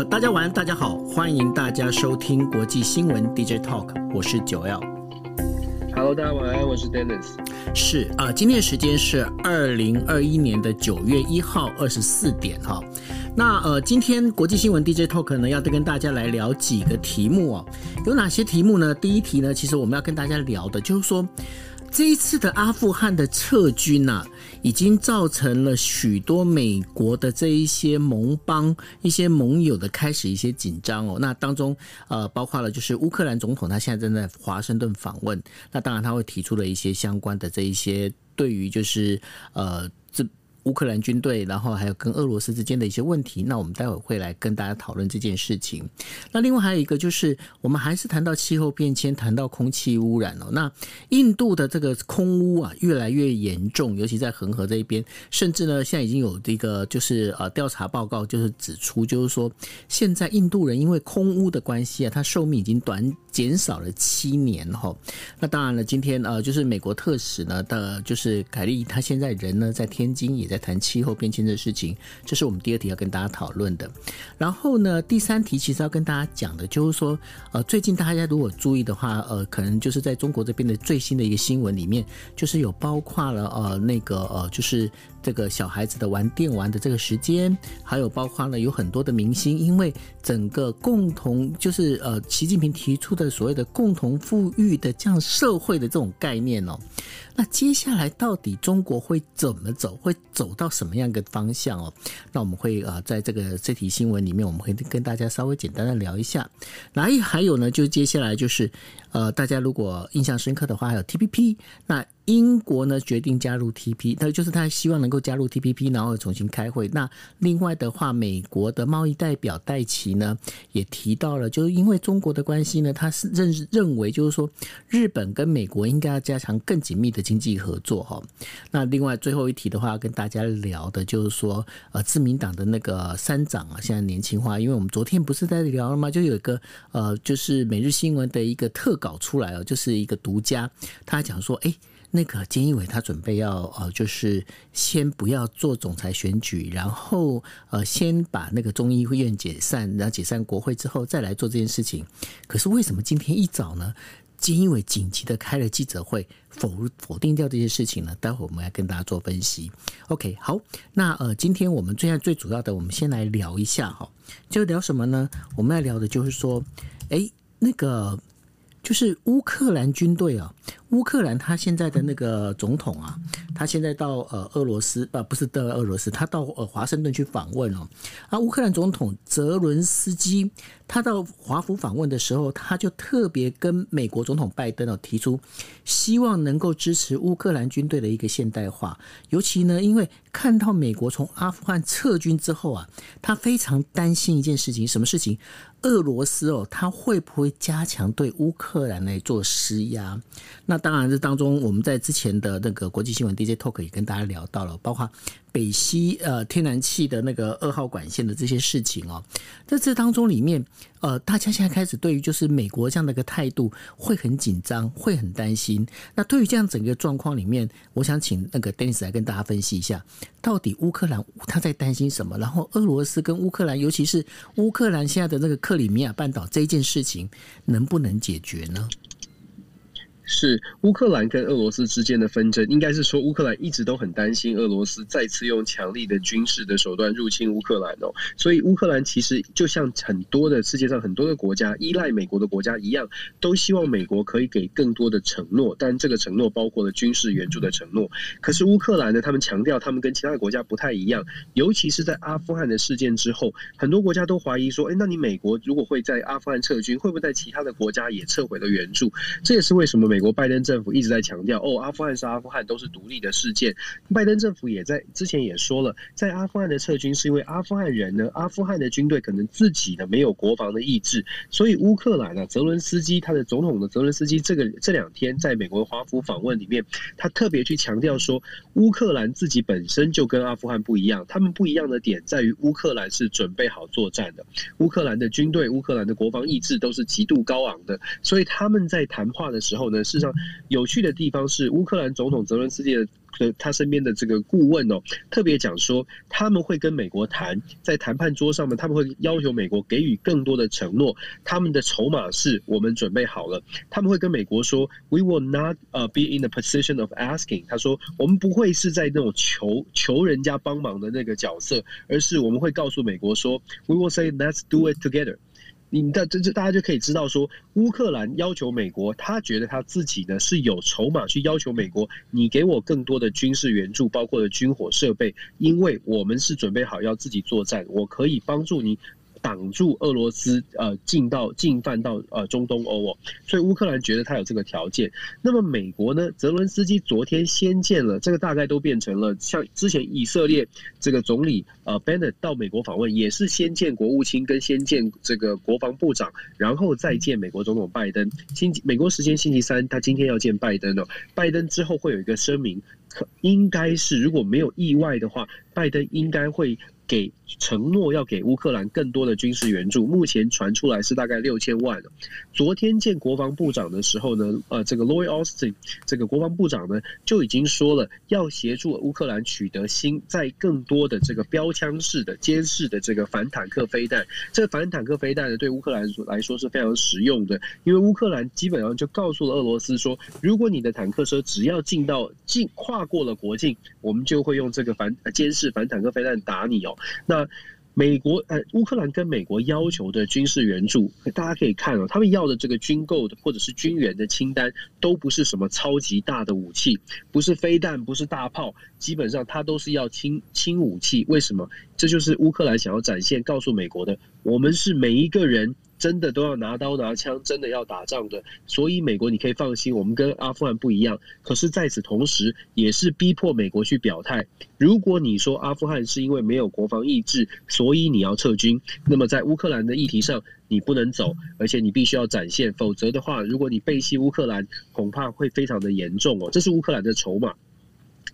呃，大家晚安，大家好，欢迎大家收听国际新闻 DJ Talk，我是九 L。Hello，大家晚安，我是 Dennis。是啊、呃，今天的时间是二零二一年的九月一号二十四点哈。那呃，今天国际新闻 DJ Talk 呢，要跟大家来聊几个题目哦。有哪些题目呢？第一题呢，其实我们要跟大家聊的就是说，这一次的阿富汗的撤军呐、啊，已经造成了许多美国的这一些盟邦、一些盟友的开始一些紧张哦。那当中呃，包括了就是乌克兰总统他现在正在华盛顿访问，那当然他会提出了一些相关的这一些对于就是呃这。乌克兰军队，然后还有跟俄罗斯之间的一些问题，那我们待会会来跟大家讨论这件事情。那另外还有一个就是，我们还是谈到气候变迁，谈到空气污染哦。那印度的这个空污啊，越来越严重，尤其在恒河这一边，甚至呢，现在已经有这个就是呃调查报告，就是指出，就是说现在印度人因为空污的关系啊，他寿命已经短减少了七年哈。那当然了，今天呃，就是美国特使呢的，就是凯利，他现在人呢在天津也。在谈气候变迁的事情，这是我们第二题要跟大家讨论的。然后呢，第三题其实要跟大家讲的，就是说，呃，最近大家如果注意的话，呃，可能就是在中国这边的最新的一个新闻里面，就是有包括了呃那个呃，就是这个小孩子的玩电玩的这个时间，还有包括了有很多的明星，因为整个共同就是呃，习近平提出的所谓的共同富裕的这样社会的这种概念哦。那接下来到底中国会怎么走？会走到什么样的方向哦？那我们会啊，在这个这题新闻里面，我们会跟大家稍微简单的聊一下。哪还有呢？就接下来就是呃，大家如果印象深刻的话，还有 TPP 那。英国呢决定加入 TP，那就是他希望能够加入 TPP，然后重新开会。那另外的话，美国的贸易代表戴琪呢也提到了，就是因为中国的关系呢，他是认认为就是说，日本跟美国应该要加强更紧密的经济合作哈。那另外最后一题的话，跟大家聊的就是说，呃，自民党的那个三长啊，现在年轻化，因为我们昨天不是在聊了吗？就有一个呃，就是每日新闻的一个特稿出来哦，就是一个独家，他讲说，哎。那个菅义伟他准备要呃，就是先不要做总裁选举，然后呃，先把那个众议院解散，然后解散国会之后再来做这件事情。可是为什么今天一早呢，菅义伟紧急的开了记者会，否否定掉这些事情呢？待会我们来跟大家做分析。OK，好，那呃，今天我们最最主要的，我们先来聊一下哈，就聊什么呢？我们来聊的就是说，哎，那个就是乌克兰军队啊。乌克兰他现在的那个总统啊，他现在到呃俄罗斯啊，不是到俄罗斯，他到呃华盛顿去访问哦。啊，乌克兰总统泽伦斯基他到华府访问的时候，他就特别跟美国总统拜登哦提出，希望能够支持乌克兰军队的一个现代化。尤其呢，因为看到美国从阿富汗撤军之后啊，他非常担心一件事情，什么事情？俄罗斯哦，他会不会加强对乌克兰来做施压？那当然，这当中我们在之前的那个国际新闻 DJ Talk 也跟大家聊到了，包括北溪呃天然气的那个二号管线的这些事情哦。在这当中里面，呃，大家现在开始对于就是美国这样的一个态度会很紧张，会很担心。那对于这样整个状况里面，我想请那个 Dennis 来跟大家分析一下，到底乌克兰他在担心什么？然后俄罗斯跟乌克兰，尤其是乌克兰现在的那个克里米亚半岛这一件事情，能不能解决呢？是乌克兰跟俄罗斯之间的纷争，应该是说乌克兰一直都很担心俄罗斯再次用强力的军事的手段入侵乌克兰哦，所以乌克兰其实就像很多的世界上很多的国家依赖美国的国家一样，都希望美国可以给更多的承诺，但这个承诺包括了军事援助的承诺。可是乌克兰呢，他们强调他们跟其他的国家不太一样，尤其是在阿富汗的事件之后，很多国家都怀疑说，哎，那你美国如果会在阿富汗撤军，会不会在其他的国家也撤回了援助？这也是为什么美美国拜登政府一直在强调，哦，阿富汗是阿富汗，都是独立的事件。拜登政府也在之前也说了，在阿富汗的撤军是因为阿富汗人呢，阿富汗的军队可能自己呢没有国防的意志，所以乌克兰呢，泽伦斯基他的总统的泽伦斯基这个这两天在美国华府访问里面，他特别去强调说，乌克兰自己本身就跟阿富汗不一样，他们不一样的点在于乌克兰是准备好作战的，乌克兰的军队、乌克兰的国防意志都是极度高昂的，所以他们在谈话的时候呢，事实上有趣的地方是乌克兰总统泽伦斯基的。他身边的这个顾问哦，特别讲说，他们会跟美国谈，在谈判桌上面，他们会要求美国给予更多的承诺。他们的筹码是我们准备好了，他们会跟美国说，We will not 呃 be in the position of asking。他说，我们不会是在那种求求人家帮忙的那个角色，而是我们会告诉美国说，We will say let's do it together。你的这这大家就可以知道说，乌克兰要求美国，他觉得他自己呢是有筹码去要求美国，你给我更多的军事援助，包括的军火设备，因为我们是准备好要自己作战，我可以帮助你。挡住俄罗斯呃进到进犯到呃中东欧哦，所以乌克兰觉得他有这个条件。那么美国呢？泽伦斯基昨天先见了，这个大概都变成了像之前以色列这个总理呃 Bennett 到美国访问，也是先见国务卿跟先见这个国防部长，然后再见美国总统拜登。星美国时间星期三，他今天要见拜登哦。拜登之后会有一个声明，可应该是如果没有意外的话，拜登应该会。给承诺要给乌克兰更多的军事援助，目前传出来是大概六千万。昨天见国防部长的时候呢，呃，这个 Lloyd Austin 这个国防部长呢就已经说了，要协助乌克兰取得新在更多的这个标枪式的监视的这个反坦克飞弹。这个反坦克飞弹呢，对乌克兰来说是非常实用的，因为乌克兰基本上就告诉了俄罗斯说，如果你的坦克车只要进到进跨过了国境，我们就会用这个反监视反坦克飞弹打你哦。那美国呃，乌克兰跟美国要求的军事援助，大家可以看哦，他们要的这个军购的或者是军援的清单，都不是什么超级大的武器，不是飞弹，不是大炮，基本上它都是要轻轻武器。为什么？这就是乌克兰想要展现，告诉美国的，我们是每一个人。真的都要拿刀拿枪，真的要打仗的。所以美国你可以放心，我们跟阿富汗不一样。可是在此同时，也是逼迫美国去表态。如果你说阿富汗是因为没有国防意志，所以你要撤军，那么在乌克兰的议题上，你不能走，而且你必须要展现，否则的话，如果你背弃乌克兰，恐怕会非常的严重哦。这是乌克兰的筹码。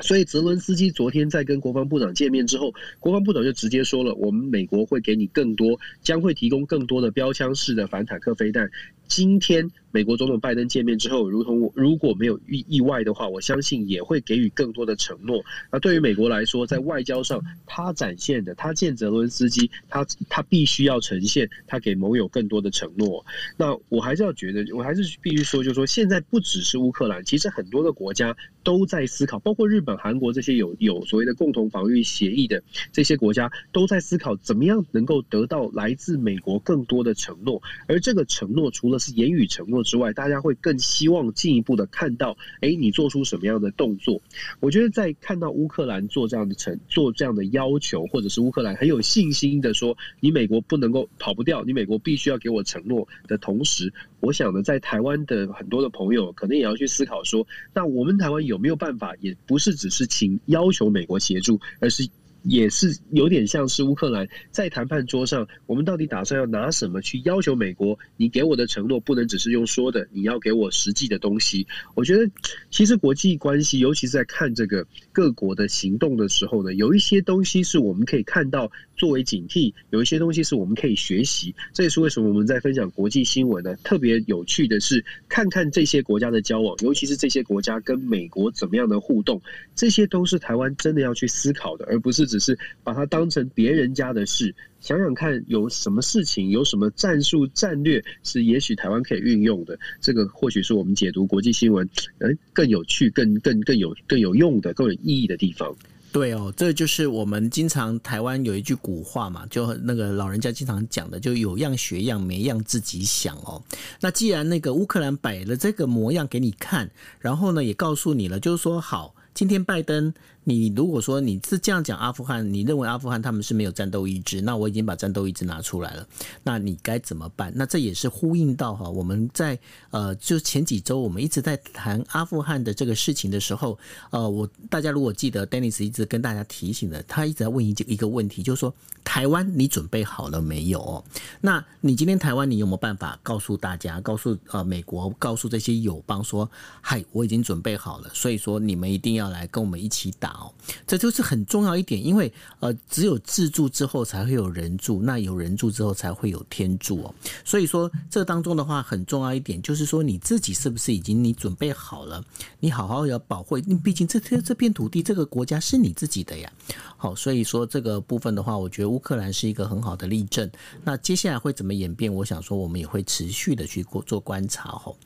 所以泽伦斯基昨天在跟国防部长见面之后，国防部长就直接说了，我们美国会给你更多，将会提供更多的标枪式的反坦克飞弹。今天美国总统拜登见面之后，如同如果没有意意外的话，我相信也会给予更多的承诺。那对于美国来说，在外交上，他展现的，他见泽伦斯基，他他必须要呈现他给盟友更多的承诺。那我还是要觉得，我还是必须说，就是说，现在不只是乌克兰，其实很多的国家都在思考，包括日本、韩国这些有有所谓的共同防御协议的这些国家，都在思考怎么样能够得到来自美国更多的承诺。而这个承诺，除了是言语承诺之外，大家会更希望进一步的看到，哎，你做出什么样的动作？我觉得在看到乌克兰做这样的承做这样的要求，或者是乌克兰很有信心的说，你美国不能够跑不掉，你美国必须要给我承诺的同时，我想呢，在台湾的很多的朋友可能也要去思考说，那我们台湾有没有办法，也不是只是请要求美国协助，而是。也是有点像是乌克兰在谈判桌上，我们到底打算要拿什么去要求美国？你给我的承诺不能只是用说的，你要给我实际的东西。我觉得，其实国际关系，尤其是在看这个各国的行动的时候呢，有一些东西是我们可以看到作为警惕，有一些东西是我们可以学习。这也是为什么我们在分享国际新闻呢？特别有趣的是，看看这些国家的交往，尤其是这些国家跟美国怎么样的互动，这些都是台湾真的要去思考的，而不是只。是把它当成别人家的事，想想看有什么事情，有什么战术战略是也许台湾可以运用的。这个或许是我们解读国际新闻，呃，更有趣、更更更有更有用的、更有意义的地方。对哦，这就是我们经常台湾有一句古话嘛，就那个老人家经常讲的，就有样学样，没样自己想哦。那既然那个乌克兰摆了这个模样给你看，然后呢也告诉你了，就是说好。今天拜登，你如果说你是这样讲阿富汗，你认为阿富汗他们是没有战斗意志，那我已经把战斗意志拿出来了，那你该怎么办？那这也是呼应到哈，我们在呃，就前几周我们一直在谈阿富汗的这个事情的时候，呃，我大家如果记得，Dennis 一直跟大家提醒的，他一直在问一一个问题，就是说台湾你准备好了没有？那你今天台湾你有没有办法告诉大家，告诉呃美国，告诉这些友邦说，嗨，我已经准备好了，所以说你们一定要来跟我们一起打哦，这就是很重要一点，因为呃，只有自助之后才会有人助，那有人助之后才会有天助哦。所以说这当中的话很重要一点，就是说你自己是不是已经你准备好了？你好好要保护，毕竟这这这片土地这个国家是你自己的呀。好，所以说这个部分的话，我觉得乌克兰是一个很好的例证。那接下来会怎么演变？我想说我们也会持续的去做观察吼。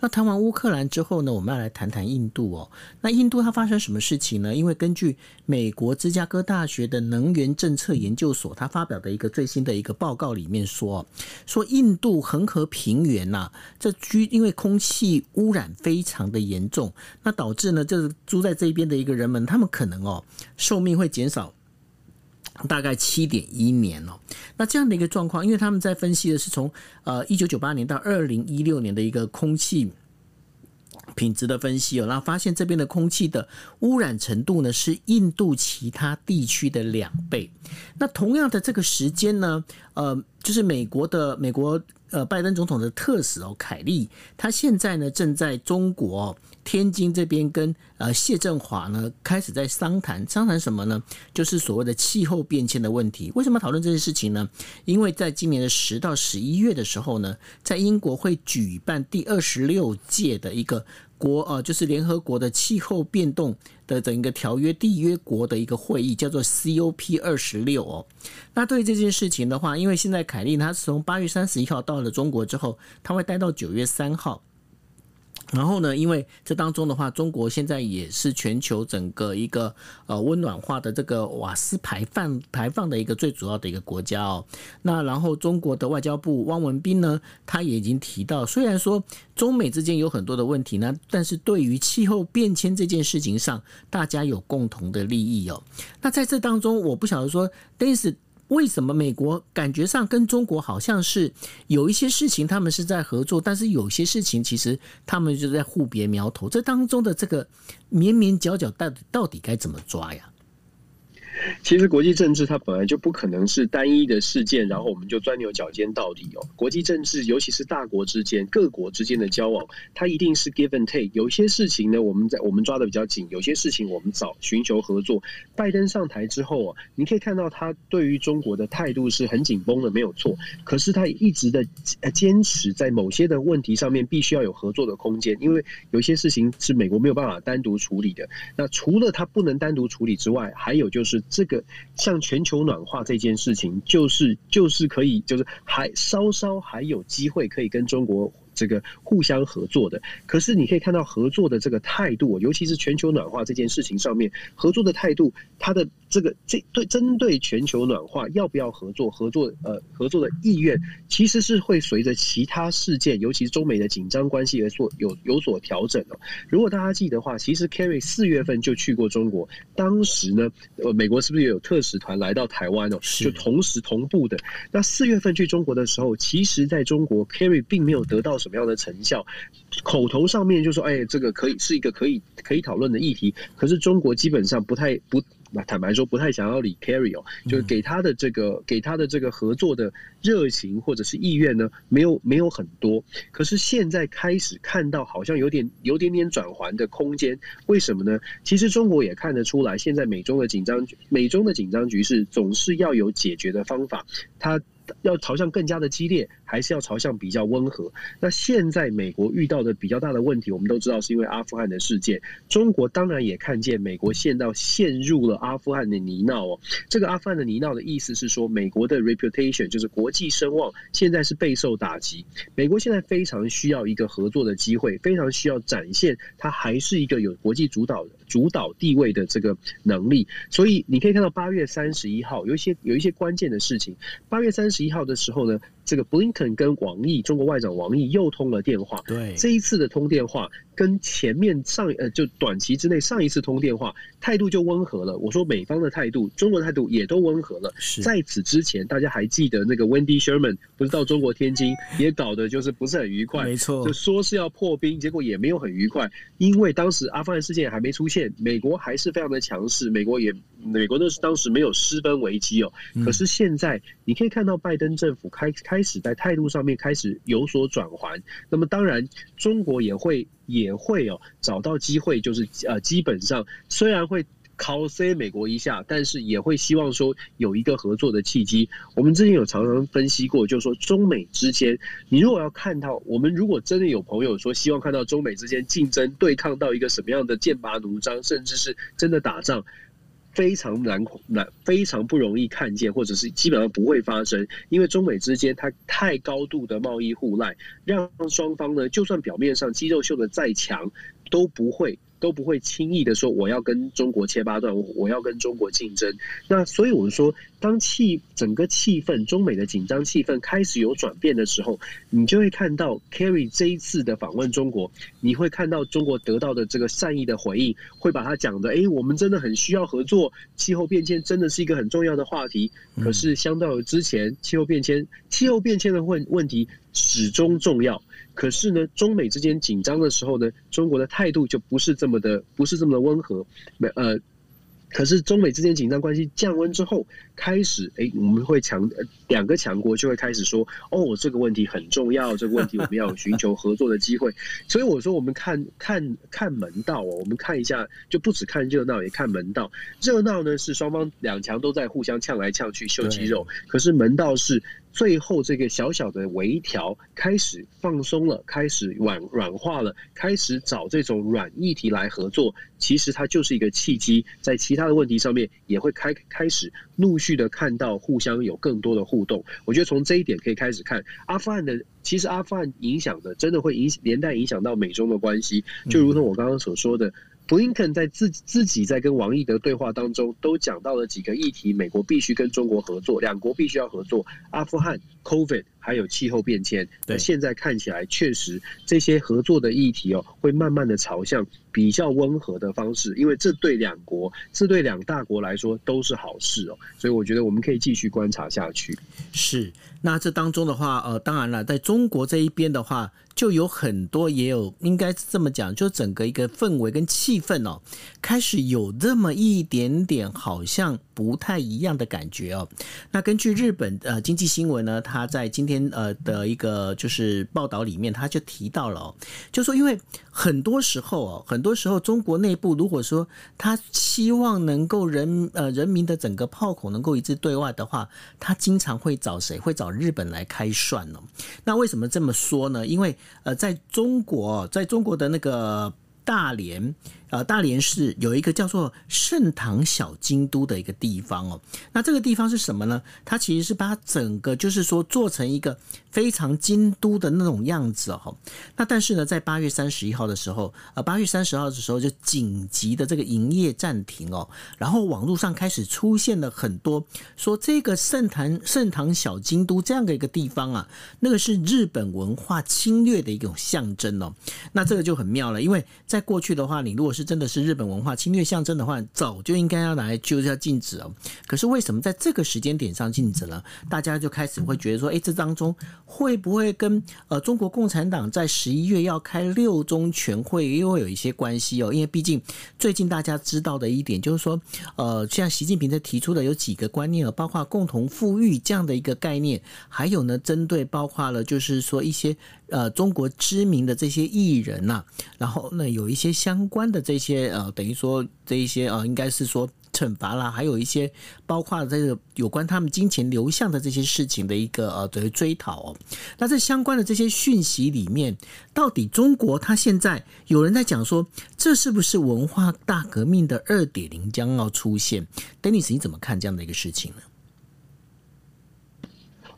那谈完乌克兰之后呢，我们要来谈谈印度哦。那印度它发生什么事情呢？因为根据美国芝加哥大学的能源政策研究所，它发表的一个最新的一个报告里面说，说印度恒河平原呐，这居因为空气污染非常的严重，那导致呢，就是住在这边的一个人们，他们可能哦寿命会减少大概七点一年哦。那这样的一个状况，因为他们在分析的是从呃一九九八年到二零一六年的一个空气。品质的分析哦，然后发现这边的空气的污染程度呢，是印度其他地区的两倍。那同样的这个时间呢，呃，就是美国的美国呃拜登总统的特使哦凯利，他现在呢正在中国天津这边跟呃谢振华呢开始在商谈，商谈什么呢？就是所谓的气候变迁的问题。为什么讨论这件事情呢？因为在今年的十到十一月的时候呢，在英国会举办第二十六届的一个。国呃，就是联合国的气候变动的整一个条约缔约国的一个会议，叫做 COP 二十六哦。那对于这件事情的话，因为现在凯利他是从八月三十一号到了中国之后，他会待到九月三号。然后呢，因为这当中的话，中国现在也是全球整个一个呃温暖化的这个瓦斯排放排放的一个最主要的一个国家哦。那然后中国的外交部汪文斌呢，他也已经提到，虽然说中美之间有很多的问题呢，但是对于气候变迁这件事情上，大家有共同的利益哦。那在这当中，我不晓得说，但是。为什么美国感觉上跟中国好像是有一些事情他们是在合作，但是有些事情其实他们就在互别苗头，这当中的这个绵绵角角到底到底该怎么抓呀？其实国际政治它本来就不可能是单一的事件，然后我们就钻牛角尖到底哦。国际政治，尤其是大国之间、各国之间的交往，它一定是 give and take。有些事情呢，我们在我们抓得比较紧；有些事情我们找寻求合作。拜登上台之后啊，你可以看到他对于中国的态度是很紧绷的，没有错。可是他一直的坚持在某些的问题上面必须要有合作的空间，因为有些事情是美国没有办法单独处理的。那除了他不能单独处理之外，还有就是。这个像全球暖化这件事情，就是就是可以，就是还稍稍还有机会可以跟中国。这个互相合作的，可是你可以看到合作的这个态度，尤其是全球暖化这件事情上面，合作的态度，它的这个这对针对全球暖化要不要合作，合作呃合作的意愿，其实是会随着其他事件，尤其是中美的紧张关系而所有有所调整哦。如果大家记得的话，其实 Kerry 四月份就去过中国，当时呢，呃，美国是不是也有特使团来到台湾哦？就同时同步的。那四月份去中国的时候，其实在中国 Kerry 并没有得到什么。什么样的成效？口头上面就说：“哎，这个可以是一个可以可以讨论的议题。”可是中国基本上不太不，坦白说不太想要理 Carry 哦，就是给他的这个给他的这个合作的热情或者是意愿呢，没有没有很多。可是现在开始看到好像有点有点点转环的空间，为什么呢？其实中国也看得出来，现在美中的紧张美中的紧张局势总是要有解决的方法。它。要朝向更加的激烈，还是要朝向比较温和？那现在美国遇到的比较大的问题，我们都知道是因为阿富汗的事件。中国当然也看见美国陷到陷入了阿富汗的泥淖哦。这个阿富汗的泥淖的意思是说，美国的 reputation 就是国际声望现在是备受打击。美国现在非常需要一个合作的机会，非常需要展现它还是一个有国际主导主导地位的这个能力。所以你可以看到八月三十一号有一些有一些关键的事情。八月三。十一号的时候呢，这个布林肯跟王毅，中国外长王毅又通了电话。对，这一次的通电话跟前面上呃就短期之内上一次通电话态度就温和了。我说美方的态度，中国态度也都温和了。是在此之前，大家还记得那个 Wendy Sherman 不是到中国天津也搞得就是不是很愉快，没错，就说是要破冰，结果也没有很愉快，因为当时阿富汗事件还没出现，美国还是非常的强势，美国也美国那是当时没有失分危机哦。可是现在你可以看到拜登政府开开开始在态度上面开始有所转圜，那么当然中国也会也会哦找到机会，就是呃基本上虽然会靠 C 美国一下，但是也会希望说有一个合作的契机。我们之前有常常分析过，就是说中美之间，你如果要看到我们如果真的有朋友说希望看到中美之间竞争对抗到一个什么样的剑拔弩张，甚至是真的打仗。非常难难，非常不容易看见，或者是基本上不会发生，因为中美之间它太高度的贸易互赖，让双方呢，就算表面上肌肉秀的再强，都不会。都不会轻易的说我要跟中国切八段，我要跟中国竞争。那所以我们说，当气整个气氛，中美的紧张气氛开始有转变的时候，你就会看到 Kerry 这一次的访问中国，你会看到中国得到的这个善意的回应，会把它讲的，哎，我们真的很需要合作，气候变迁真的是一个很重要的话题。可是相较于之前，气候变迁，气候变迁的问问题始终重要。可是呢，中美之间紧张的时候呢，中国的态度就不是这么的，不是这么的温和。没呃，可是中美之间紧张关系降温之后，开始哎，我们会强两个强国就会开始说，哦，这个问题很重要，这个问题我们要寻求合作的机会。所以我说，我们看看看门道哦，我们看一下，就不只看热闹，也看门道。热闹呢是双方两强都在互相呛来呛去秀肌肉，可是门道是。最后，这个小小的微调开始放松了，开始软软化了，开始找这种软议题来合作。其实它就是一个契机，在其他的问题上面也会开开始陆续的看到互相有更多的互动。我觉得从这一点可以开始看阿富汗的，其实阿富汗影响的真的会影连带影响到美中的关系，就如同我刚刚所说的。布林肯在自自己在跟王毅的对话当中，都讲到了几个议题，美国必须跟中国合作，两国必须要合作，阿富汗、COVID 还有气候变迁。那，现在看起来确实这些合作的议题哦，会慢慢的朝向比较温和的方式，因为这对两国，这对两大国来说都是好事哦，所以我觉得我们可以继续观察下去。是，那这当中的话，呃，当然了，在中国这一边的话。就有很多，也有应该是这么讲，就整个一个氛围跟气氛哦，开始有这么一点点好像不太一样的感觉哦。那根据日本呃经济新闻呢，他在今天呃的一个就是报道里面，他就提到了，就说因为很多时候哦，很多时候中国内部如果说他希望能够人呃人民的整个炮口能够一致对外的话，他经常会找谁？会找日本来开涮哦。那为什么这么说呢？因为呃，在中国，在中国的那个大连。呃，大连市有一个叫做盛唐小京都的一个地方哦。那这个地方是什么呢？它其实是把整个就是说做成一个非常京都的那种样子哦。那但是呢，在八月三十一号的时候，呃，八月三十号的时候就紧急的这个营业暂停哦。然后网络上开始出现了很多说这个盛唐盛唐小京都这样的一个地方啊，那个是日本文化侵略的一种象征哦。那这个就很妙了，因为在过去的话，你如果是真的是日本文化侵略象征的话，早就应该要来就是要禁止哦。可是为什么在这个时间点上禁止了？大家就开始会觉得说，哎，这当中会不会跟呃中国共产党在十一月要开六中全会又会有一些关系哦？因为毕竟最近大家知道的一点就是说，呃，像习近平在提出的有几个观念，包括共同富裕这样的一个概念，还有呢，针对包括了就是说一些。呃，中国知名的这些艺人呐、然后呢，有一些相关的这些呃，等于说这一些呃，应该是说惩罚啦，还有一些包括这个有关他们金钱流向的这些事情的一个呃，等于追讨哦。那这相关的这些讯息里面，到底中国它现在有人在讲说，这是不是文化大革命的二点零将要出现？Dennis，你怎么看这样的一个事情呢？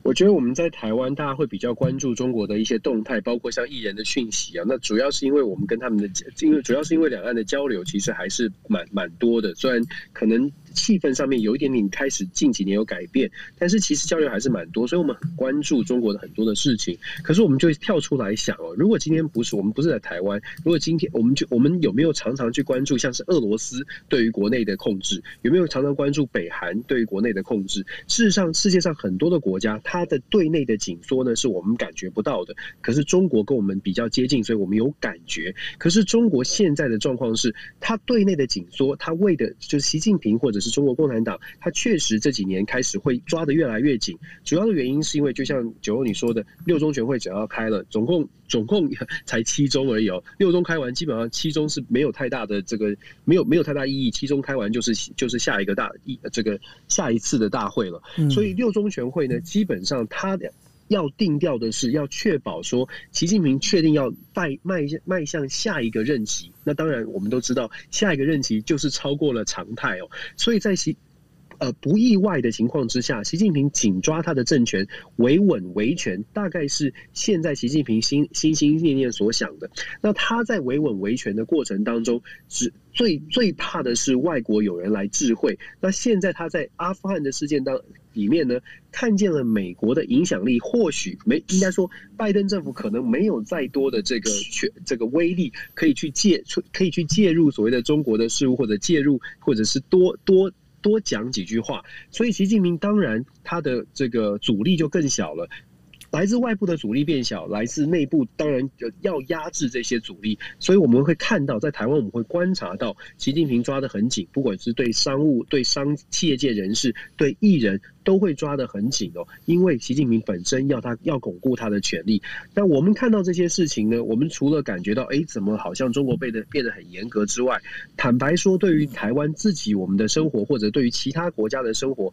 我觉得我们在台湾，大家会比较关注中国的一些动态，包括像艺人的讯息啊。那主要是因为我们跟他们的，因为主要是因为两岸的交流其实还是蛮蛮多的。虽然可能气氛上面有一点点开始近几年有改变，但是其实交流还是蛮多，所以我们很关注中国的很多的事情。可是我们就跳出来想哦，如果今天不是我们不是在台湾，如果今天我们就我们有没有常常去关注像是俄罗斯对于国内的控制，有没有常常关注北韩对于国内的控制？事实上，世界上很多的国家，它的对内的紧缩呢，是我们感觉不到的。可是中国跟我们比较接近，所以我们有感觉。可是中国现在的状况是，它对内的紧缩，它为的就是习近平或者是中国共产党，它确实这几年开始会抓得越来越紧。主要的原因是因为，就像九欧你说的，六中全会只要开了，总共总共 才七中而已哦。六中开完，基本上七中是没有太大的这个没有没有太大意义。七中开完就是就是下一个大一这个下一次的大会了。所以六中全会呢，基本上它要定调的是要确保说，习近平确定要迈迈向迈向下一个任期。那当然，我们都知道下一个任期就是超过了常态哦。所以在习呃不意外的情况之下，习近平紧抓他的政权，维稳维权，大概是现在习近平心心心念念所想的。那他在维稳维权的过程当中，是最最怕的是外国有人来智慧。那现在他在阿富汗的事件当里面呢，看见了美国的影响力，或许没应该说，拜登政府可能没有再多的这个权这个威力可以去介可以去介入所谓的中国的事务，或者介入，或者是多多多讲几句话。所以习近平当然他的这个阻力就更小了。来自外部的阻力变小，来自内部当然要压制这些阻力，所以我们会看到，在台湾我们会观察到，习近平抓得很紧，不管是对商务、对商企业界人士、对艺人。都会抓得很紧哦，因为习近平本身要他要巩固他的权力。但我们看到这些事情呢，我们除了感觉到，哎，怎么好像中国变得变得很严格之外，坦白说，对于台湾自己我们的生活，或者对于其他国家的生活，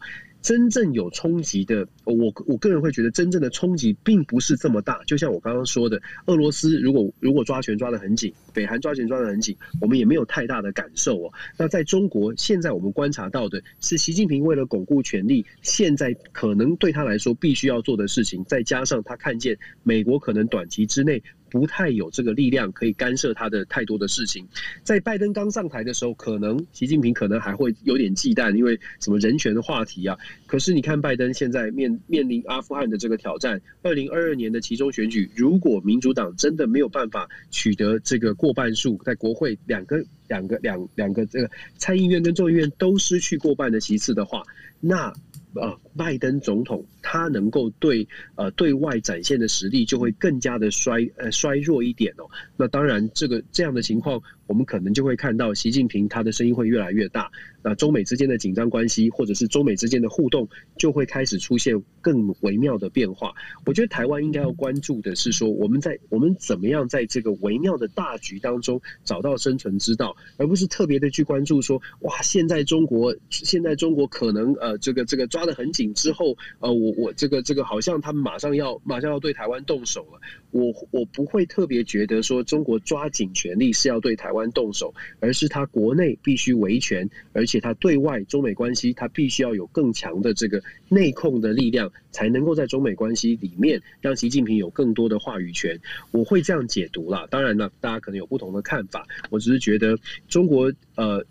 真正有冲击的，我我个人会觉得，真正的冲击并不是这么大。就像我刚刚说的，俄罗斯如果如果抓权抓得很紧，北韩抓权抓得很紧，我们也没有太大的感受哦。那在中国，现在我们观察到的是，习近平为了巩固权力。现在可能对他来说必须要做的事情，再加上他看见美国可能短期之内不太有这个力量可以干涉他的太多的事情。在拜登刚上台的时候，可能习近平可能还会有点忌惮，因为什么人权的话题啊。可是你看拜登现在面面临阿富汗的这个挑战，二零二二年的其中选举，如果民主党真的没有办法取得这个过半数，在国会两个两个两两个这个参议院跟众议院都失去过半的席次的话，那。呃，拜登总统他能够对呃对外展现的实力就会更加的衰呃衰弱一点哦。那当然，这个这样的情况，我们可能就会看到习近平他的声音会越来越大。那中美之间的紧张关系，或者是中美之间的互动，就会开始出现更微妙的变化。我觉得台湾应该要关注的是说，我们在我们怎么样在这个微妙的大局当中找到生存之道，而不是特别的去关注说，哇，现在中国现在中国可能呃这个这个抓得很紧之后，呃，我我这个这个好像他们马上要马上要对台湾动手了。我我不会特别觉得说中国抓紧权力是要对台湾动手，而是他国内必须维权，而且他对外中美关系他必须要有更强的这个内控的力量，才能够在中美关系里面让习近平有更多的话语权。我会这样解读啦，当然了，大家可能有不同的看法。我只是觉得中国呃。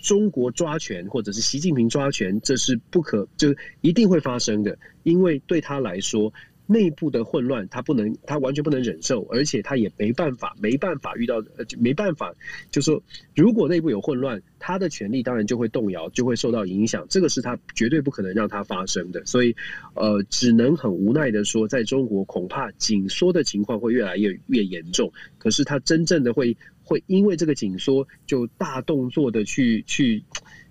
中国抓权，或者是习近平抓权，这是不可，就一定会发生的。因为对他来说，内部的混乱他不能，他完全不能忍受，而且他也没办法，没办法遇到，呃，没办法，就说如果内部有混乱，他的权力当然就会动摇，就会受到影响。这个是他绝对不可能让他发生的。所以，呃，只能很无奈的说，在中国恐怕紧缩的情况会越来越越严重。可是他真正的会。会因为这个紧缩，就大动作的去去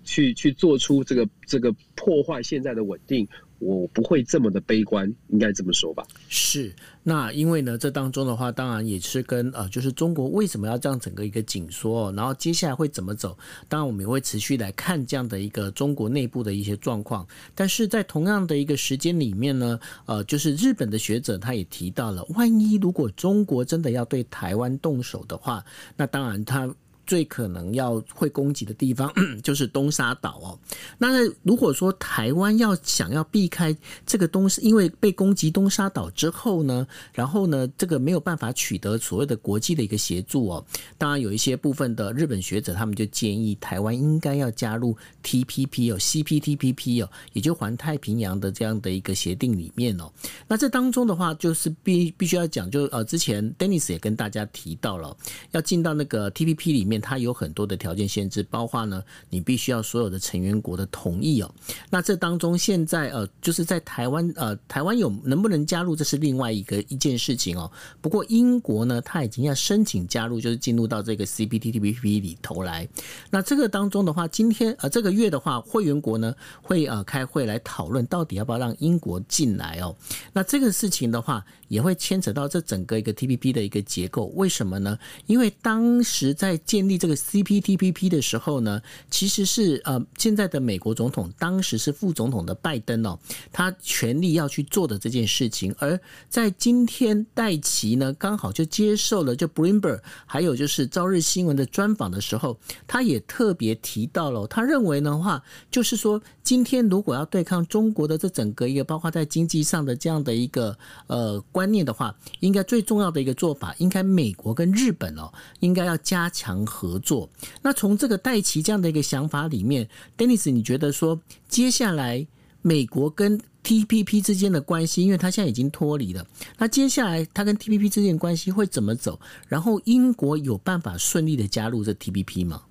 去去做出这个这个破坏现在的稳定。我不会这么的悲观，应该这么说吧？是，那因为呢，这当中的话，当然也是跟呃，就是中国为什么要这样整个一个紧缩，然后接下来会怎么走？当然，我们也会持续来看这样的一个中国内部的一些状况。但是在同样的一个时间里面呢，呃，就是日本的学者他也提到了，万一如果中国真的要对台湾动手的话，那当然他。最可能要会攻击的地方 就是东沙岛哦。那如果说台湾要想要避开这个东，因为被攻击东沙岛之后呢，然后呢，这个没有办法取得所谓的国际的一个协助哦。当然有一些部分的日本学者他们就建议台湾应该要加入 TPP 哦，CPTPP 哦，也就环太平洋的这样的一个协定里面哦。那这当中的话，就是必必须要讲，就呃之前 Dennis 也跟大家提到了，要进到那个 TPP 里面，它有很多的条件限制，包括呢，你必须要所有的成员国的同意哦。那这当中现在呃，就是在台湾呃，台湾有能不能加入，这是另外一个一件事情哦。不过英国呢，它已经要申请加入，就是进入到这个 CPTPP 里头来。那这个当中的话，今天呃这个月的话，会员国呢会呃开会来讨论到底要不要让英国进来哦。那这个事情的话，也会牵扯到这整个一个 TPP 的一个结构。为什么呢？因为当时在建立这个 CPTPP 的时候呢，其实是呃现在的美国总统，当时是副总统的拜登哦，他全力要去做的这件事情。而在今天戴琪呢，刚好就接受了就 Bloomberg 还有就是朝日新闻的专访的时候，他也特别提到了，他认为的话，就是说今天如果要对抗中国的这整个一个，包括在经济上的这样的一个呃观念的话，应该最重要的一个做法，应该美国跟日本哦，应该要加强合作。那从这个戴琪这样的一个想法里面，Dennis，你觉得说接下来美国跟 TPP 之间的关系，因为他现在已经脱离了，那接下来他跟 TPP 之间关系会怎么走？然后英国有办法顺利的加入这 TPP 吗？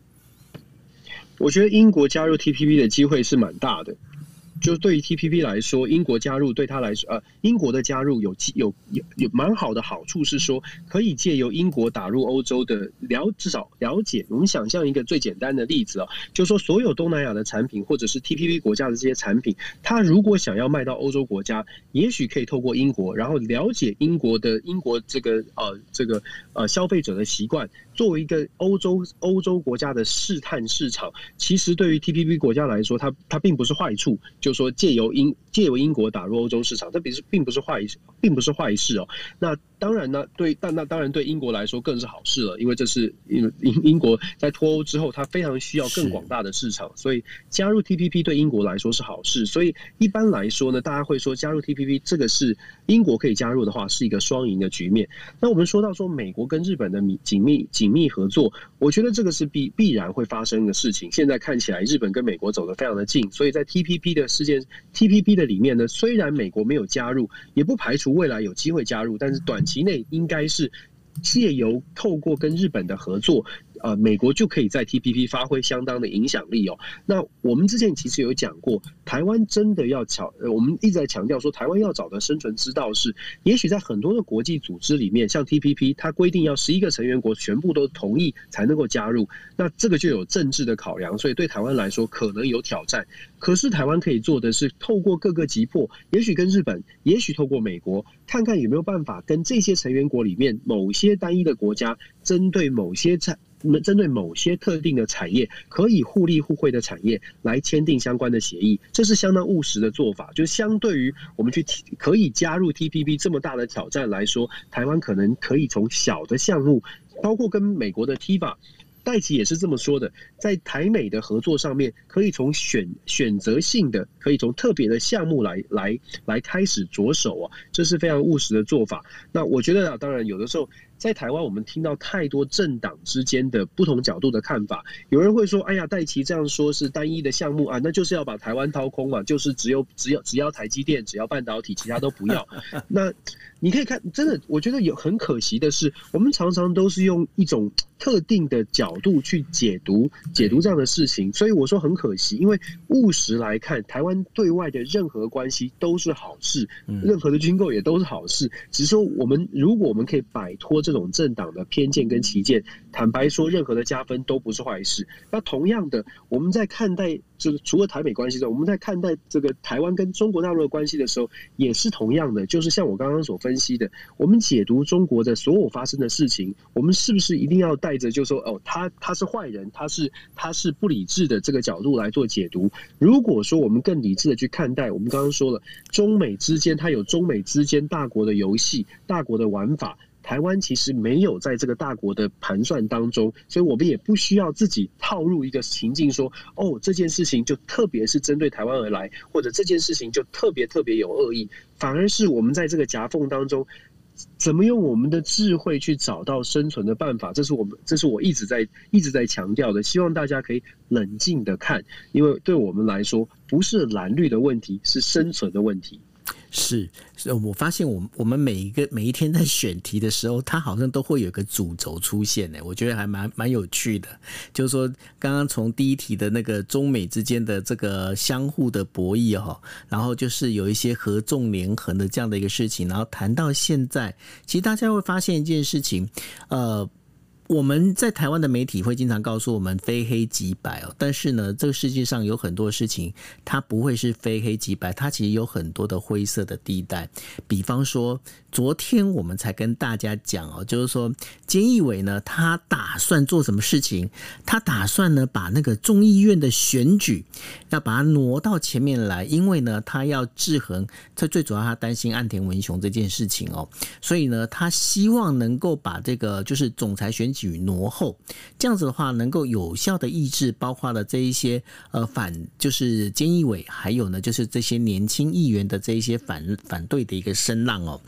我觉得英国加入 TPP 的机会是蛮大的。就对于 TPP 来说，英国加入对他来说，呃，英国的加入有有有有蛮好的好处是说，可以借由英国打入欧洲的了，至少了解。我们想象一个最简单的例子啊，就是说所有东南亚的产品或者是 TPP 国家的这些产品，它如果想要卖到欧洲国家，也许可以透过英国，然后了解英国的英国这个呃这个呃消费者的习惯，作为一个欧洲欧洲国家的试探市场，其实对于 TPP 国家来说，它它并不是坏处，就说借由英借由英国打入欧洲市场，这并是并不是坏事，并不是坏事哦。那当然呢，对，但那当然对英国来说更是好事了，因为这是英英英国在脱欧之后，它非常需要更广大的市场，所以加入 TPP 对英国来说是好事。所以一般来说呢，大家会说加入 TPP 这个是英国可以加入的话，是一个双赢的局面。那我们说到说美国跟日本的密紧密紧密合作，我觉得这个是必必然会发生的事情。现在看起来，日本跟美国走得非常的近，所以在 TPP 的事件 TPP 的里面呢，虽然美国没有加入，也不排除未来有机会加入，但是短期内应该是借由透过跟日本的合作。呃，美国就可以在 TPP 发挥相当的影响力哦。那我们之前其实有讲过，台湾真的要强，呃，我们一直在强调说，台湾要找的生存之道是，也许在很多的国际组织里面，像 TPP，它规定要十一个成员国全部都同意才能够加入，那这个就有政治的考量，所以对台湾来说可能有挑战。可是台湾可以做的是，透过各个击破，也许跟日本，也许透过美国，看看有没有办法跟这些成员国里面某些单一的国家，针对某些产。那么，针对某些特定的产业，可以互利互惠的产业来签订相关的协议，这是相当务实的做法。就相对于我们去可以加入 TPP 这么大的挑战来说，台湾可能可以从小的项目，包括跟美国的 TIVA，戴琪也是这么说的，在台美的合作上面，可以从选选择性的，可以从特别的项目来来来开始着手啊，这是非常务实的做法。那我觉得啊，当然有的时候。在台湾，我们听到太多政党之间的不同角度的看法。有人会说：“哎呀，戴琪这样说是单一的项目啊，那就是要把台湾掏空嘛，就是只有只要只要台积电，只要半导体，其他都不要。”那你可以看，真的，我觉得有很可惜的是，我们常常都是用一种特定的角度去解读解读这样的事情。所以我说很可惜，因为务实来看，台湾对外的任何关系都是好事，任何的军购也都是好事。只是说，我们如果我们可以摆脱这。种政党的偏见跟旗见，坦白说，任何的加分都不是坏事。那同样的，我们在看待就是除了台美关系之外，我们在看待这个台湾跟中国大陆的关系的时候，也是同样的。就是像我刚刚所分析的，我们解读中国的所有发生的事情，我们是不是一定要带着就说哦，他他是坏人，他是他是不理智的这个角度来做解读？如果说我们更理智的去看待，我们刚刚说了，中美之间它有中美之间大国的游戏、大国的玩法。台湾其实没有在这个大国的盘算当中，所以我们也不需要自己套入一个情境说，哦，这件事情就特别是针对台湾而来，或者这件事情就特别特别有恶意，反而是我们在这个夹缝当中，怎么用我们的智慧去找到生存的办法？这是我们，这是我一直在一直在强调的，希望大家可以冷静的看，因为对我们来说，不是蓝绿的问题，是生存的问题。是，我发现我我们每一个每一天在选题的时候，它好像都会有个主轴出现呢，我觉得还蛮蛮有趣的。就是说，刚刚从第一题的那个中美之间的这个相互的博弈哈，然后就是有一些合纵连横的这样的一个事情，然后谈到现在，其实大家会发现一件事情，呃。我们在台湾的媒体会经常告诉我们非黑即白哦，但是呢，这个世界上有很多事情，它不会是非黑即白，它其实有很多的灰色的地带。比方说，昨天我们才跟大家讲哦，就是说，菅义伟呢，他打算做什么事情？他打算呢，把那个众议院的选举要把它挪到前面来，因为呢，他要制衡。他最主要，他担心岸田文雄这件事情哦，所以呢，他希望能够把这个就是总裁选举挪后，这样子的话，能够有效的抑制，包括了这一些呃反，就是菅义伟，还有呢，就是这些年轻议员的这一些反反对的一个声浪哦。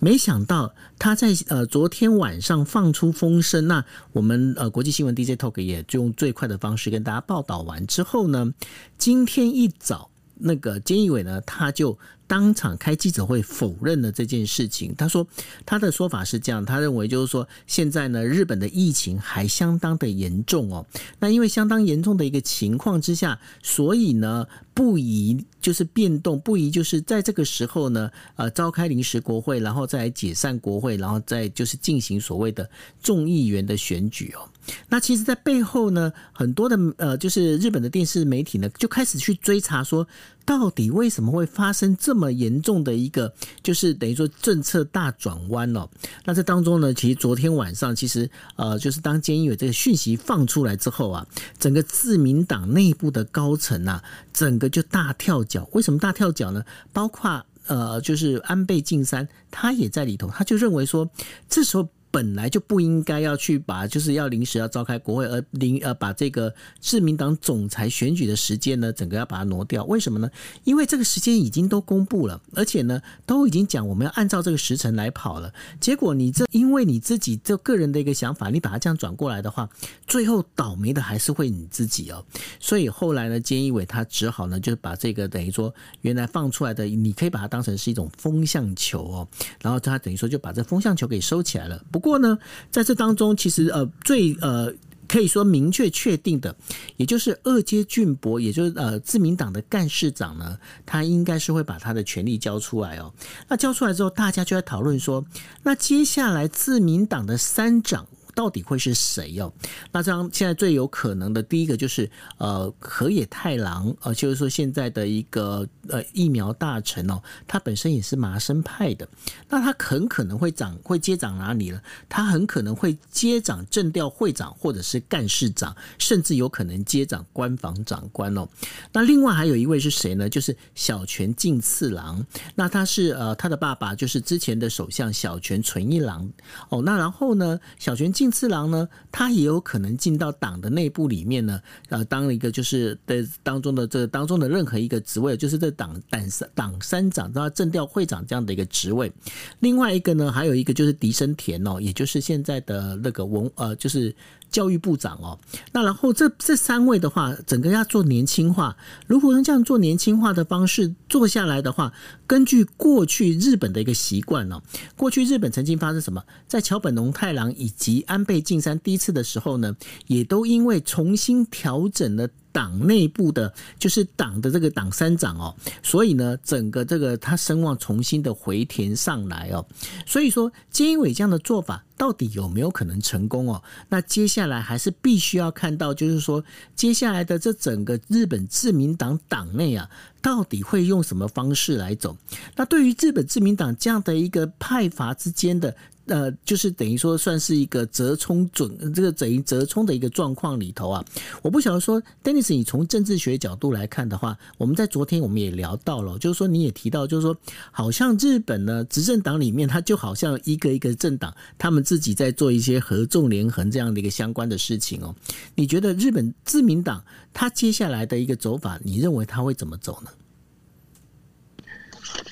没想到他在呃昨天晚上放出风声，那我们呃国际新闻 DJ Talk 也就用最快的方式跟大家报道完之后呢，今天一早那个菅义伟呢，他就。当场开记者会否认了这件事情。他说他的说法是这样，他认为就是说现在呢，日本的疫情还相当的严重哦。那因为相当严重的一个情况之下，所以呢不宜就是变动，不宜就是在这个时候呢呃召开临时国会，然后再来解散国会，然后再就是进行所谓的众议员的选举哦。那其实，在背后呢，很多的呃就是日本的电视媒体呢就开始去追查说，到底为什么会发生这么严重的一个，就是等于说政策大转弯哦？那这当中呢，其实昨天晚上，其实呃，就是当菅义伟这个讯息放出来之后啊，整个自民党内部的高层啊，整个就大跳脚。为什么大跳脚呢？包括呃，就是安倍晋三他也在里头，他就认为说，这时候。本来就不应该要去把，就是要临时要召开国会，而临呃把这个自民党总裁选举的时间呢，整个要把它挪掉。为什么呢？因为这个时间已经都公布了，而且呢都已经讲我们要按照这个时辰来跑了。结果你这因为你自己这个人的一个想法，你把它这样转过来的话，最后倒霉的还是会你自己哦。所以后来呢，菅义伟他只好呢，就是把这个等于说原来放出来的，你可以把它当成是一种风向球哦，然后他等于说就把这风向球给收起来了。不过呢，在这当中，其实呃最呃可以说明确确定的，也就是二阶俊博，也就是呃自民党的干事长呢，他应该是会把他的权力交出来哦。那交出来之后，大家就在讨论说，那接下来自民党的三长。到底会是谁哦？那这样现在最有可能的第一个就是呃河野太郎，呃就是说现在的一个呃疫苗大臣哦，他本身也是麻生派的，那他很可能会长会接掌哪里呢？他很可能会接掌政调会长或者是干事长，甚至有可能接掌官房长官哦。那另外还有一位是谁呢？就是小泉进次郎，那他是呃他的爸爸就是之前的首相小泉纯一郎哦。那然后呢，小泉进次郎呢，他也有可能进到党的内部里面呢，呃，当一个就是的当中的这当中的任何一个职位，就是这党党三党三长，然后政调会长这样的一个职位。另外一个呢，还有一个就是狄生田哦，也就是现在的那个文呃，就是。教育部长哦，那然后这这三位的话，整个要做年轻化。如果用这样做年轻化的方式做下来的话，根据过去日本的一个习惯呢，过去日本曾经发生什么？在桥本龙太郎以及安倍晋三第一次的时候呢，也都因为重新调整了。党内部的，就是党的这个党三长哦，所以呢，整个这个他声望重新的回填上来哦，所以说菅义伟这样的做法到底有没有可能成功哦？那接下来还是必须要看到，就是说接下来的这整个日本自民党党内啊，到底会用什么方式来走？那对于日本自民党这样的一个派阀之间的。呃，就是等于说算是一个折冲准，这个等于折冲的一个状况里头啊。我不晓得说，Dennis，你从政治学角度来看的话，我们在昨天我们也聊到了，就是说你也提到，就是说好像日本呢执政党里面，它就好像一个一个政党，他们自己在做一些合纵连横这样的一个相关的事情哦。你觉得日本自民党它接下来的一个走法，你认为它会怎么走呢？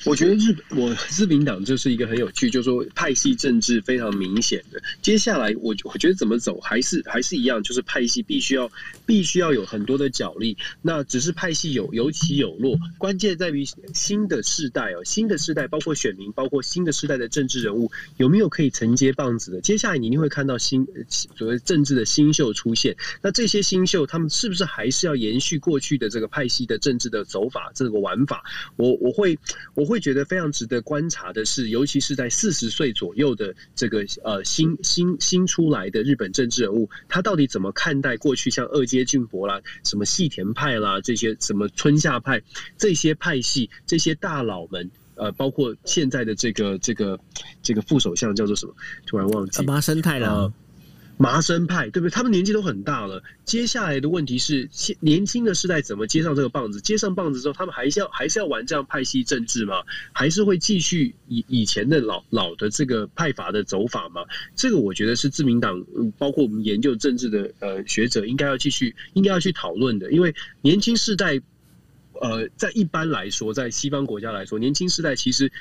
我觉得日我自民党就是一个很有趣，就是说派系政治非常明显的。接下来我我觉得怎么走还是还是一样，就是派系必须要必须要有很多的角力。那只是派系有有起有落，关键在于新的世代哦，新的世代包括选民，包括新的世代的政治人物有没有可以承接棒子的。接下来你一定会看到新所谓政治的新秀出现。那这些新秀他们是不是还是要延续过去的这个派系的政治的走法这个玩法？我我会。我会觉得非常值得观察的是，尤其是在四十岁左右的这个呃新新新出来的日本政治人物，他到底怎么看待过去像二阶俊博啦、什么细田派啦这些什么春夏派这些派系这些大佬们，呃，包括现在的这个这个这个副首相叫做什么？突然忘记麻生太郎。呃麻生派对不对？他们年纪都很大了。接下来的问题是，年轻的世代怎么接上这个棒子？接上棒子之后，他们还是要还是要玩这样派系政治吗？还是会继续以以前的老老的这个派阀的走法吗？这个我觉得是自民党，包括我们研究政治的呃学者，应该要继续应该要去讨论的。因为年轻世代，呃，在一般来说，在西方国家来说，年轻世代其实。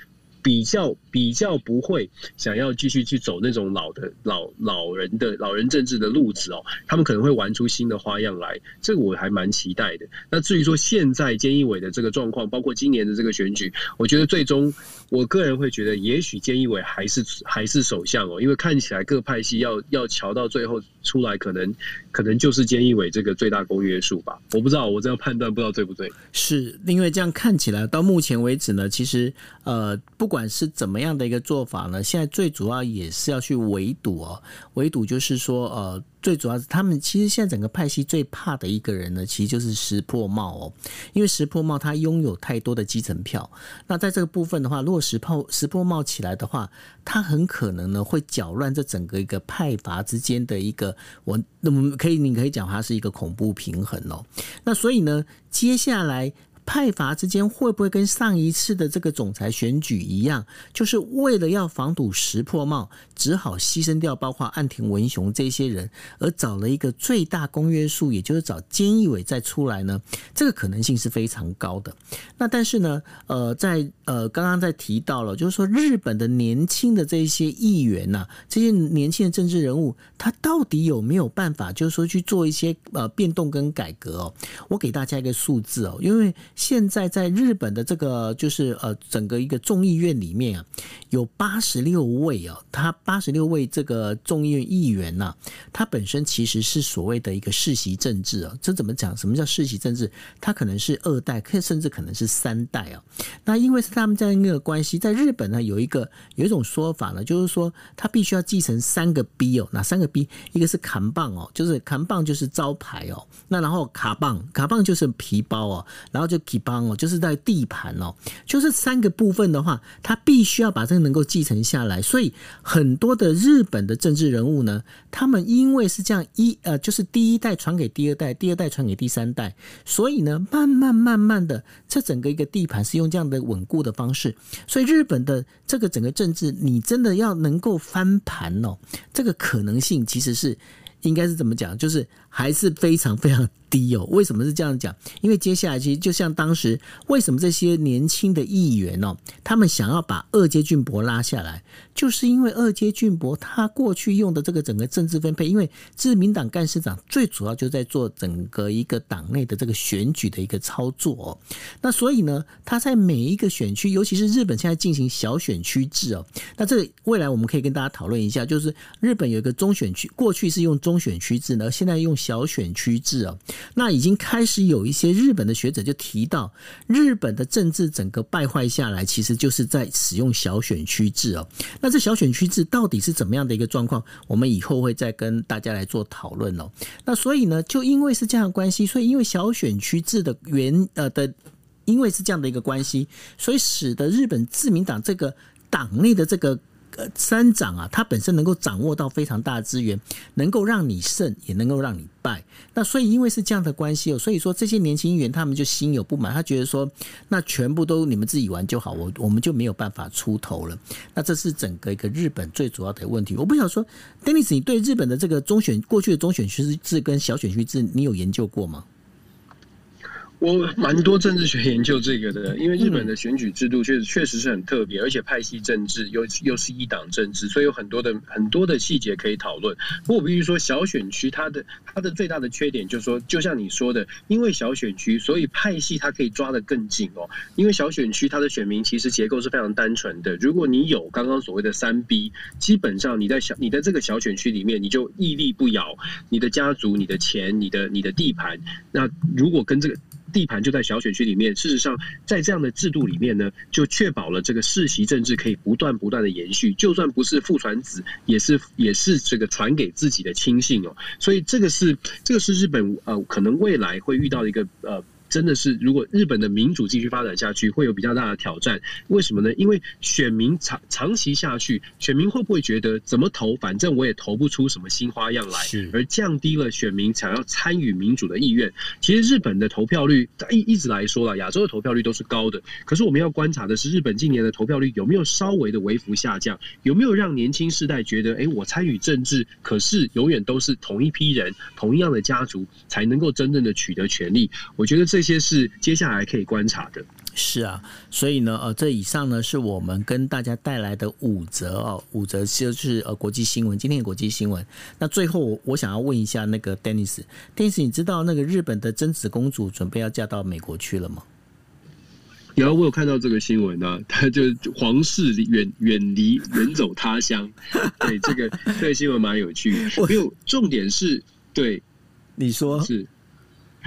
比较比较不会想要继续去走那种老的老老人的老人政治的路子哦，他们可能会玩出新的花样来，这个我还蛮期待的。那至于说现在菅义伟的这个状况，包括今年的这个选举，我觉得最终我个人会觉得，也许菅义伟还是还是首相哦，因为看起来各派系要要乔到最后出来，可能可能就是菅义伟这个最大公约数吧。我不知道，我这样判断不知道对不对？是因为这样看起来到目前为止呢，其实呃不管。不管是怎么样的一个做法呢？现在最主要也是要去围堵哦，围堵就是说，呃，最主要是他们其实现在整个派系最怕的一个人呢，其实就是石破茂哦，因为石破茂他拥有太多的基层票。那在这个部分的话，如果石破石破茂起来的话，他很可能呢会搅乱这整个一个派阀之间的一个我那么可以你可以讲它是一个恐怖平衡哦。那所以呢，接下来。派阀之间会不会跟上一次的这个总裁选举一样，就是为了要防堵石破茂，只好牺牲掉包括岸田文雄这些人，而找了一个最大公约数，也就是找菅义伟再出来呢？这个可能性是非常高的。那但是呢，呃，在呃刚刚在提到了，就是说日本的年轻的这些议员呐、啊，这些年轻的政治人物，他到底有没有办法，就是说去做一些呃变动跟改革哦？我给大家一个数字哦，因为。现在在日本的这个就是呃整个一个众议院里面啊，有八十六位啊，他八十六位这个众议院议员呐，他本身其实是所谓的一个世袭政治啊。这怎么讲？什么叫世袭政治？他可能是二代，可甚至可能是三代啊。那因为是他们这样一个关系，在日本呢有一个有一种说法呢，就是说他必须要继承三个 B 哦，哪三个 B？一个是扛棒哦，就是扛棒就是招牌哦，那然后卡棒卡棒就是皮包哦，然后就。基邦哦，就是在地盘哦，就是三个部分的话，他必须要把这个能够继承下来。所以很多的日本的政治人物呢，他们因为是这样一呃，就是第一代传给第二代，第二代传给第三代，所以呢，慢慢慢慢的，这整个一个地盘是用这样的稳固的方式。所以日本的这个整个政治，你真的要能够翻盘哦，这个可能性其实是应该是怎么讲，就是还是非常非常。低哦，为什么是这样讲？因为接下来其实就像当时为什么这些年轻的议员哦，他们想要把二阶俊博拉下来，就是因为二阶俊博他过去用的这个整个政治分配，因为自民党干事长最主要就在做整个一个党内的这个选举的一个操作哦。那所以呢，他在每一个选区，尤其是日本现在进行小选区制哦。那这个未来我们可以跟大家讨论一下，就是日本有一个中选区，过去是用中选区制呢，现在用小选区制哦。那已经开始有一些日本的学者就提到，日本的政治整个败坏下来，其实就是在使用小选区制哦。那这小选区制到底是怎么样的一个状况？我们以后会再跟大家来做讨论哦。那所以呢，就因为是这样的关系，所以因为小选区制的原呃的，因为是这样的一个关系，所以使得日本自民党这个党内的这个。呃三长啊，他本身能够掌握到非常大的资源，能够让你胜，也能够让你败。那所以因为是这样的关系哦，所以说这些年轻议员他们就心有不满，他觉得说，那全部都你们自己玩就好，我我们就没有办法出头了。那这是整个一个日本最主要的问题。我不想说，Dennis，你对日本的这个中选过去的中选区制跟小选区制，你有研究过吗？我蛮多政治学研究这个的，因为日本的选举制度确实确实是很特别，而且派系政治又又是一党政治，所以有很多的很多的细节可以讨论。不过我必须说，小选区它的它的最大的缺点就是说，就像你说的，因为小选区，所以派系它可以抓得更紧哦。因为小选区它的选民其实结构是非常单纯的，如果你有刚刚所谓的三 B，基本上你在小你在这个小选区里面，你就屹立不摇，你的家族、你的钱、你的你的地盘，那如果跟这个。地盘就在小选区里面，事实上，在这样的制度里面呢，就确保了这个世袭政治可以不断不断的延续，就算不是父传子，也是也是这个传给自己的亲信哦。所以这个是这个是日本呃可能未来会遇到一个呃。真的是，如果日本的民主继续发展下去，会有比较大的挑战。为什么呢？因为选民长长期下去，选民会不会觉得怎么投，反正我也投不出什么新花样来，而降低了选民想要参与民主的意愿。其实日本的投票率一一直来说了，亚洲的投票率都是高的。可是我们要观察的是，日本近年的投票率有没有稍微的微幅下降？有没有让年轻世代觉得，哎，我参与政治，可是永远都是同一批人、同一样的家族才能够真正的取得权利？我觉得这。这些是接下来可以观察的。是啊，所以呢，呃，这以上呢是我们跟大家带来的五则哦，五则就是呃国际新闻，今天的国际新闻。那最后我想要问一下那个 Dennis，Dennis，你知道那个日本的真子公主准备要嫁到美国去了吗？有，我有看到这个新闻啊，他就皇室远远离远走他乡。对，这个这个新闻蛮有趣，没有重点是对你说是。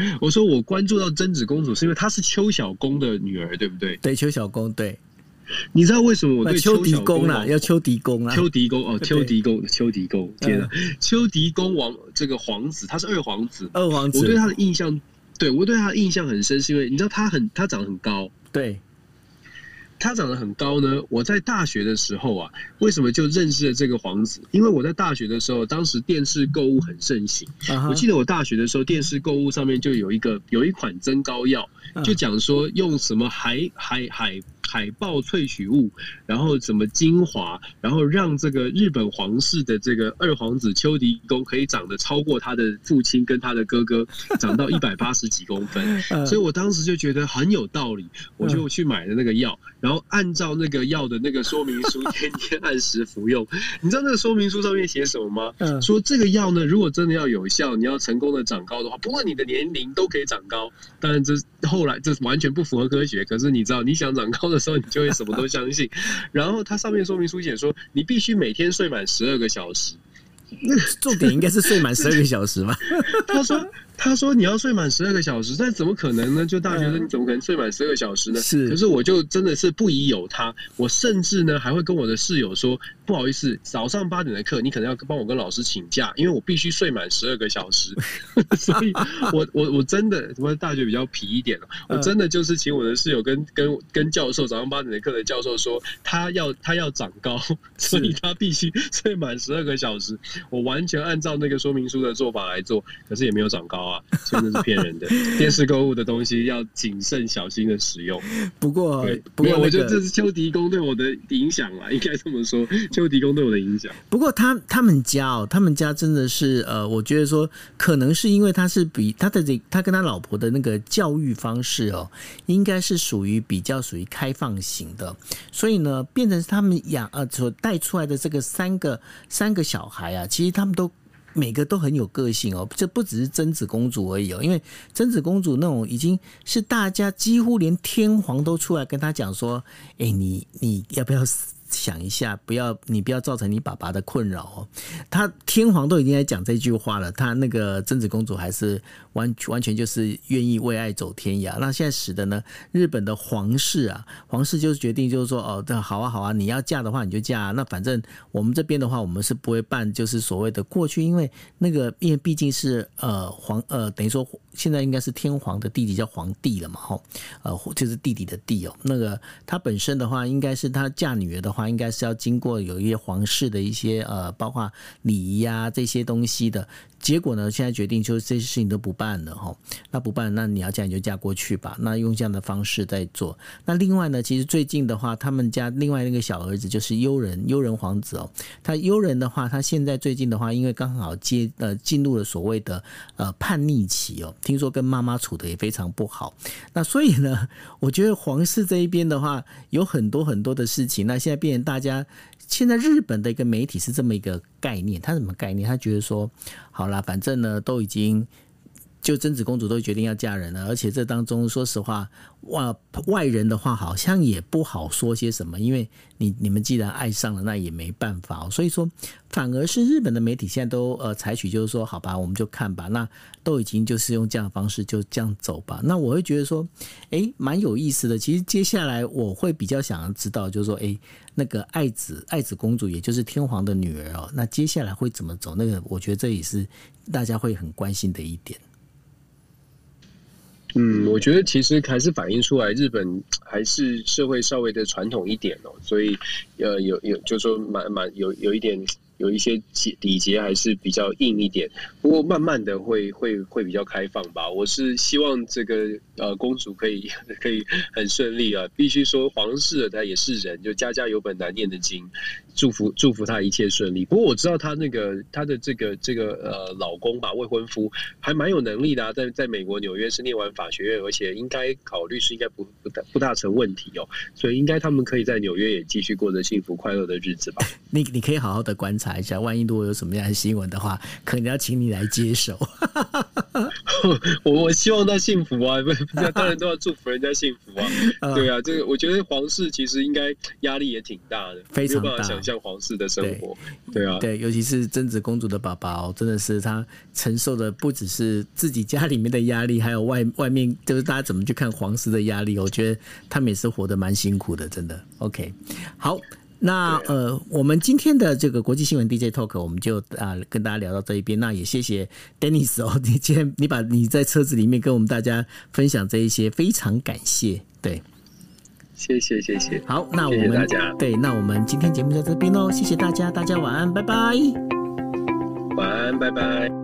我说我关注到贞子公主，是因为她是邱小公的女儿，对不对？对，邱小公对。你知道为什么我对邱迪公啊？要邱迪公啊？邱迪公哦，邱迪公，邱迪公。天啊，邱迪公王这个皇子，他是二皇子。二皇子，我对他的印象，对我对他的印象很深，是因为你知道他很，他长得很高。对。他长得很高呢。我在大学的时候啊，为什么就认识了这个皇子？因为我在大学的时候，当时电视购物很盛行。我记得我大学的时候，电视购物上面就有一个有一款增高药，就讲说用什么海海海。海豹萃取物，然后怎么精华，然后让这个日本皇室的这个二皇子秋迪宫可以长得超过他的父亲跟他的哥哥，长到一百八十几公分。所以我当时就觉得很有道理，我就去买了那个药，然后按照那个药的那个说明书，天天按时服用。你知道那个说明书上面写什么吗？说这个药呢，如果真的要有效，你要成功的长高的话，不论你的年龄都可以长高。当然这后来这完全不符合科学，可是你知道你想长高的。时候你就会什么都相信，然后它上面说明书写说，你必须每天睡满十二个小时，重点应该是睡满十二个小时吧？他说。他说你要睡满十二个小时，但怎么可能呢？就大学生你怎么可能睡满十二个小时呢？是，可是我就真的是不疑有他。我甚至呢还会跟我的室友说，不好意思，早上八点的课你可能要帮我跟老师请假，因为我必须睡满十二个小时。所以我我我真的什么大学比较皮一点，我真的就是请我的室友跟跟跟教授早上八点的课的教授说，他要他要长高，所以他必须睡满十二个小时。我完全按照那个说明书的做法来做，可是也没有长高啊。真的是骗人的，电视购物的东西要谨慎小心的使用。不过，不过我觉得这是邱迪公对我的影响啊，应该这么说，邱迪公对我的影响。不过他他们家哦，他们家真的是呃，我觉得说可能是因为他是比他的这他跟他老婆的那个教育方式哦，应该是属于比较属于开放型的，所以呢，变成他们养呃所带出来的这个三个三个小孩啊，其实他们都。每个都很有个性哦，这不只是贞子公主而已哦，因为贞子公主那种已经是大家几乎连天皇都出来跟她讲说，哎，你你要不要死？想一下，不要你不要造成你爸爸的困扰哦。他天皇都已经在讲这句话了，他那个真子公主还是完完全就是愿意为爱走天涯。那现在使得呢，日本的皇室啊，皇室就是决定就是说，哦，这好啊好啊，你要嫁的话你就嫁。那反正我们这边的话，我们是不会办，就是所谓的过去，因为那个因为毕竟是呃皇呃等于说现在应该是天皇的弟弟叫皇帝了嘛，吼，呃，就是弟弟的弟哦。那个他本身的话，应该是他嫁女儿的话，应该是要经过有一些皇室的一些呃，包括礼仪呀这些东西的。结果呢，现在决定就是这些事情都不办了哈。那不办，那你要嫁你就嫁过去吧。那用这样的方式在做。那另外呢，其实最近的话，他们家另外那个小儿子就是悠仁，悠仁皇子哦。他悠仁的话，他现在最近的话，因为刚好接呃进入了所谓的呃叛逆期哦，听说跟妈妈处得也非常不好。那所以呢，我觉得皇室这一边的话，有很多很多的事情。那现在变大家。现在日本的一个媒体是这么一个概念，他什么概念？他觉得说，好了，反正呢都已经。就真子公主都决定要嫁人了，而且这当中说实话，外外人的话好像也不好说些什么，因为你你们既然爱上了，那也没办法。所以说，反而是日本的媒体现在都呃采取就是说，好吧，我们就看吧，那都已经就是用这样的方式就这样走吧。那我会觉得说，诶，蛮有意思的。其实接下来我会比较想要知道，就是说，诶，那个爱子爱子公主，也就是天皇的女儿哦，那接下来会怎么走？那个我觉得这也是大家会很关心的一点。嗯，我觉得其实还是反映出来，日本还是社会稍微的传统一点哦，所以呃，有有就是说蛮蛮有有一点。有一些节礼节还是比较硬一点，不过慢慢的会会会比较开放吧。我是希望这个呃公主可以可以很顺利啊。必须说皇室的他也是人，就家家有本难念的经，祝福祝福他一切顺利。不过我知道他那个他的这个这个呃老公吧，未婚夫还蛮有能力的啊，在在美国纽约是念完法学院，而且应该考律师应该不不大不大成问题哦。所以应该他们可以在纽约也继续过着幸福快乐的日子吧。你你可以好好的观察。查一下，万一如果有什么样的新闻的话，可能要请你来接手。我我希望他幸福啊，不，当然都要祝福人家幸福啊。对啊，这个我觉得皇室其实应该压力也挺大的，非常大。没有办法想象皇室的生活。对，对啊，对，尤其是贞子公主的宝宝，真的是他承受的不只是自己家里面的压力，还有外外面就是大家怎么去看皇室的压力。我觉得他们也是活得蛮辛苦的，真的。OK，好。那呃，我们今天的这个国际新闻 DJ Talk，我们就啊跟大家聊到这一边。那也谢谢 Dennis 哦，你今天你把你在车子里面跟我们大家分享这一些，非常感谢。对，谢谢谢谢。好，那我们对，那我们今天节目在这边喽，谢谢大家，大家晚安，拜拜。晚安，拜拜。